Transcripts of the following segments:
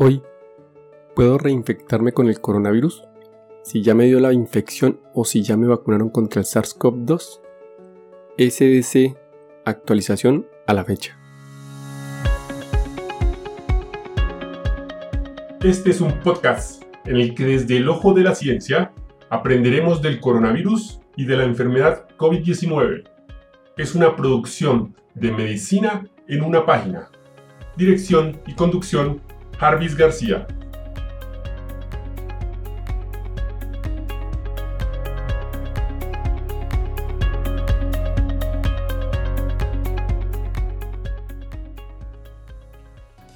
Hoy, ¿puedo reinfectarme con el coronavirus? Si ya me dio la infección o si ya me vacunaron contra el SARS-CoV-2. SDC actualización a la fecha. Este es un podcast en el que desde el ojo de la ciencia aprenderemos del coronavirus y de la enfermedad COVID-19. Es una producción de medicina en una página. Dirección y conducción Jarvis García.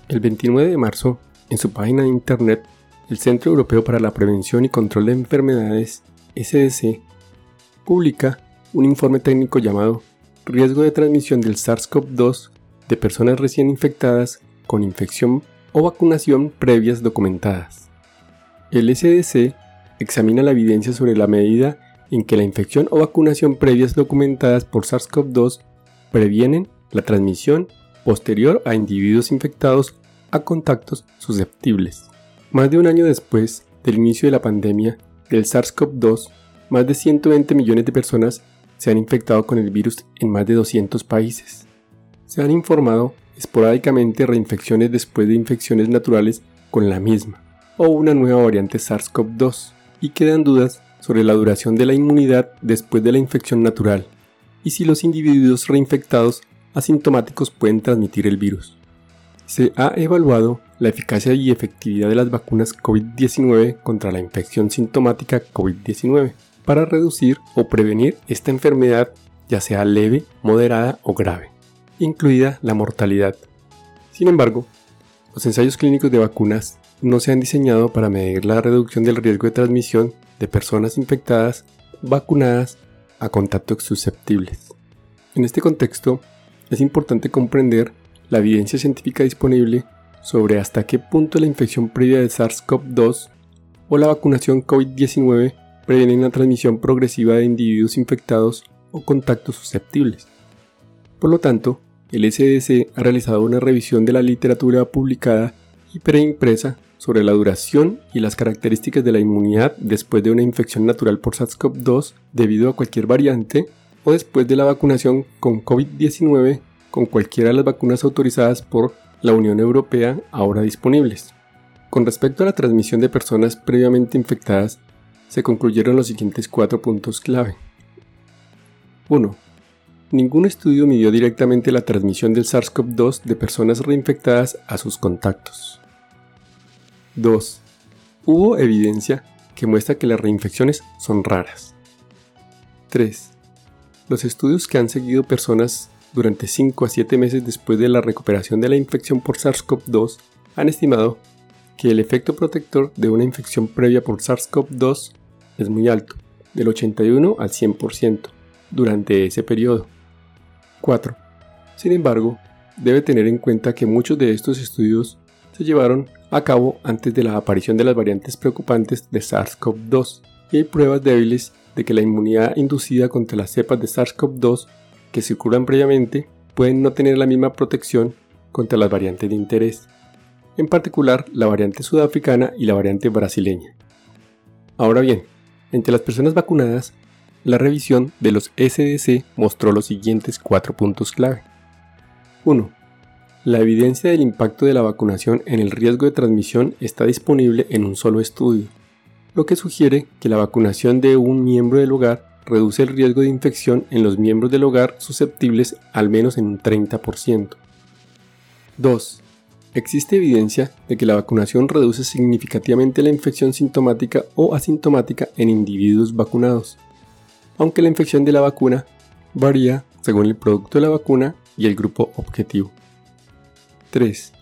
El 29 de marzo, en su página de internet, el Centro Europeo para la Prevención y Control de Enfermedades, SDC, publica un informe técnico llamado Riesgo de transmisión del SARS-CoV-2 de personas recién infectadas con infección o vacunación previas documentadas. El SDC examina la evidencia sobre la medida en que la infección o vacunación previas documentadas por SARS-CoV-2 previenen la transmisión posterior a individuos infectados a contactos susceptibles. Más de un año después del inicio de la pandemia del SARS-CoV-2, más de 120 millones de personas se han infectado con el virus en más de 200 países. Se han informado esporádicamente reinfecciones después de infecciones naturales con la misma o una nueva variante SARS-CoV-2 y quedan dudas sobre la duración de la inmunidad después de la infección natural y si los individuos reinfectados asintomáticos pueden transmitir el virus. Se ha evaluado la eficacia y efectividad de las vacunas COVID-19 contra la infección sintomática COVID-19 para reducir o prevenir esta enfermedad ya sea leve, moderada o grave incluida la mortalidad. Sin embargo, los ensayos clínicos de vacunas no se han diseñado para medir la reducción del riesgo de transmisión de personas infectadas vacunadas a contactos susceptibles. En este contexto, es importante comprender la evidencia científica disponible sobre hasta qué punto la infección previa de SARS-CoV-2 o la vacunación COVID-19 previenen la transmisión progresiva de individuos infectados o contactos susceptibles. Por lo tanto, el SDC ha realizado una revisión de la literatura publicada y preimpresa sobre la duración y las características de la inmunidad después de una infección natural por SARS-CoV-2 debido a cualquier variante o después de la vacunación con COVID-19 con cualquiera de las vacunas autorizadas por la Unión Europea ahora disponibles. Con respecto a la transmisión de personas previamente infectadas, se concluyeron los siguientes cuatro puntos clave. 1 ningún estudio midió directamente la transmisión del SARS-CoV-2 de personas reinfectadas a sus contactos. 2. Hubo evidencia que muestra que las reinfecciones son raras. 3. Los estudios que han seguido personas durante 5 a 7 meses después de la recuperación de la infección por SARS-CoV-2 han estimado que el efecto protector de una infección previa por SARS-CoV-2 es muy alto, del 81 al 100% durante ese periodo. 4. Sin embargo, debe tener en cuenta que muchos de estos estudios se llevaron a cabo antes de la aparición de las variantes preocupantes de SARS-CoV-2 y hay pruebas débiles de que la inmunidad inducida contra las cepas de SARS-CoV-2 que circulan previamente pueden no tener la misma protección contra las variantes de interés, en particular la variante sudafricana y la variante brasileña. Ahora bien, entre las personas vacunadas la revisión de los SDC mostró los siguientes cuatro puntos clave. 1. La evidencia del impacto de la vacunación en el riesgo de transmisión está disponible en un solo estudio, lo que sugiere que la vacunación de un miembro del hogar reduce el riesgo de infección en los miembros del hogar susceptibles al menos en un 30%. 2. Existe evidencia de que la vacunación reduce significativamente la infección sintomática o asintomática en individuos vacunados aunque la infección de la vacuna varía según el producto de la vacuna y el grupo objetivo. 3.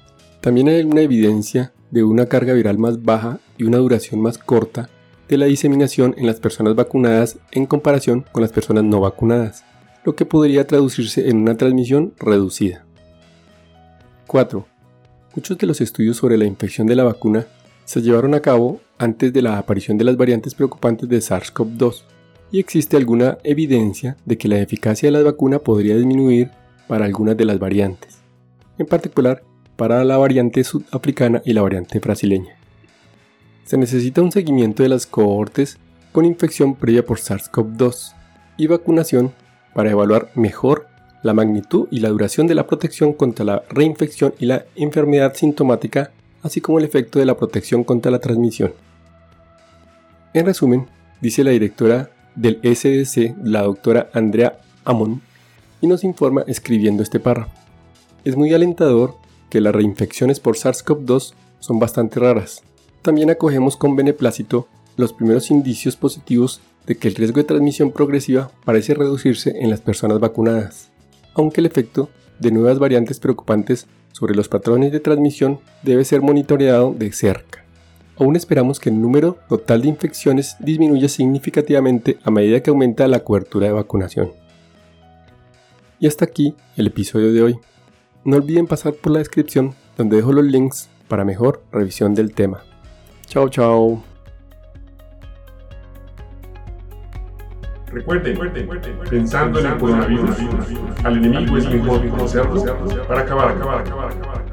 También hay una evidencia de una carga viral más baja y una duración más corta de la diseminación en las personas vacunadas en comparación con las personas no vacunadas, lo que podría traducirse en una transmisión reducida. 4. Muchos de los estudios sobre la infección de la vacuna se llevaron a cabo antes de la aparición de las variantes preocupantes de SARS-CoV-2 y existe alguna evidencia de que la eficacia de la vacuna podría disminuir para algunas de las variantes, en particular para la variante sudafricana y la variante brasileña. Se necesita un seguimiento de las cohortes con infección previa por SARS-CoV-2 y vacunación para evaluar mejor la magnitud y la duración de la protección contra la reinfección y la enfermedad sintomática, así como el efecto de la protección contra la transmisión. En resumen, dice la directora del SDC, la doctora Andrea Amon, y nos informa escribiendo este párrafo. Es muy alentador que las reinfecciones por SARS-CoV-2 son bastante raras. También acogemos con beneplácito los primeros indicios positivos de que el riesgo de transmisión progresiva parece reducirse en las personas vacunadas, aunque el efecto de nuevas variantes preocupantes sobre los patrones de transmisión debe ser monitoreado de cerca. Aún esperamos que el número total de infecciones disminuya significativamente a medida que aumenta la cobertura de vacunación. Y hasta aquí el episodio de hoy. No olviden pasar por la descripción donde dejo los links para mejor revisión del tema. Chao, chao. Recuerden, pensando en el coronavirus, al enemigo es mejor conocerlo para acabar, acabar, acabar, acabar.